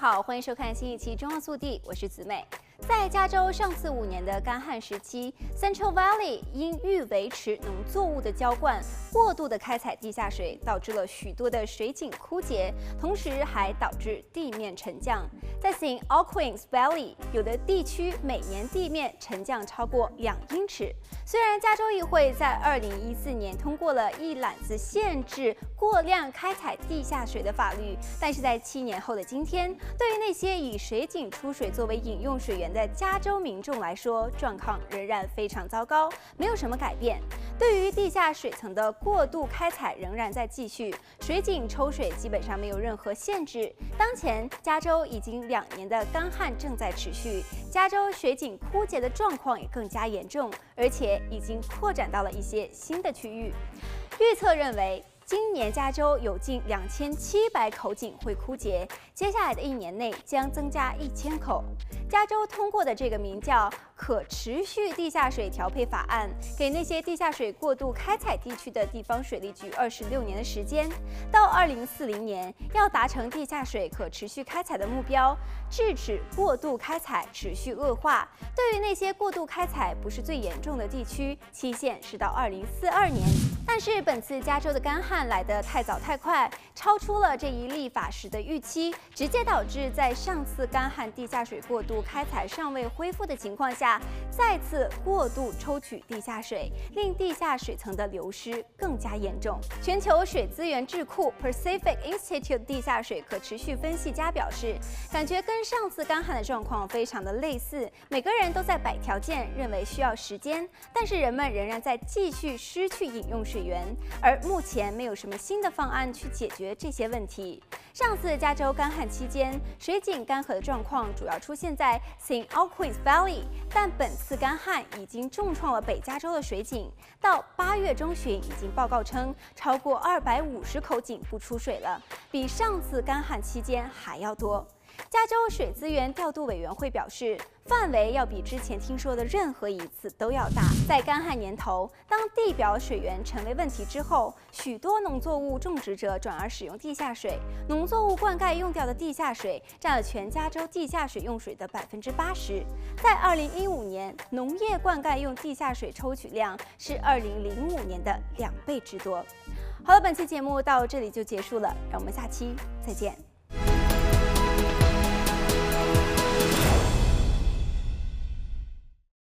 好，欢迎收看新一期《中澳速递》，我是子美。在加州上次五年的干旱时期，Central Valley 因欲维持农作物的浇灌，过度的开采地下水，导致了许多的水井枯竭，同时还导致地面沉降。在 St. Alcuin's Valley，有的地区每年地面沉降超过两英尺。虽然加州议会在二零一四年通过了一揽子限制过量开采地下水的法律，但是在七年后的今天，对于那些以水井出水作为饮用水源的加州民众来说，状况仍然非常糟糕，没有什么改变。对于地下水层的过度开采仍然在继续，水井抽水基本上没有任何限制。当前加州已经两年的干旱正在持续，加州水井枯竭的状况也更加严重，而且。已经扩展到了一些新的区域，预测认为，今年加州有近两千七百口井会枯竭，接下来的一年内将增加一千口。加州通过的这个名叫“可持续地下水调配法案”，给那些地下水过度开采地区的地方水利局二十六年的时间，到二零四零年要达成地下水可持续开采的目标，制止过度开采持续恶化。对于那些过度开采不是最严重的地区，期限是到二零四二年。但是本次加州的干旱来得太早太快，超出了这一立法时的预期，直接导致在上次干旱地下水过度开采尚未恢复的情况下，再次过度抽取地下水，令地下水层的流失更加严重。全球水资源智库 Pacific Institute 地下水可持续分析家表示，感觉跟上次干旱的状况非常的类似，每个人都在摆条件，认为需要时间，但是人们仍然在继续失去饮用水源，而目前没有什么新的方案去解决这些问题。上次加州干旱期间，水井干涸的状况主要出现在 St. Alcuin's Valley，但本次干旱已经重创了北加州的水井。到八月中旬，已经报告称超过二百五十口井不出水了，比上次干旱期间还要多。加州水资源调度委员会表示，范围要比之前听说的任何一次都要大。在干旱年头，当地表水源成为问题之后，许多农作物种植者转而使用地下水。农作物灌溉用掉的地下水占了全加州地下水用水的百分之八十。在二零一五年，农业灌溉用地下水抽取量是二零零五年的两倍之多。好了，本期节目到这里就结束了，让我们下期再见。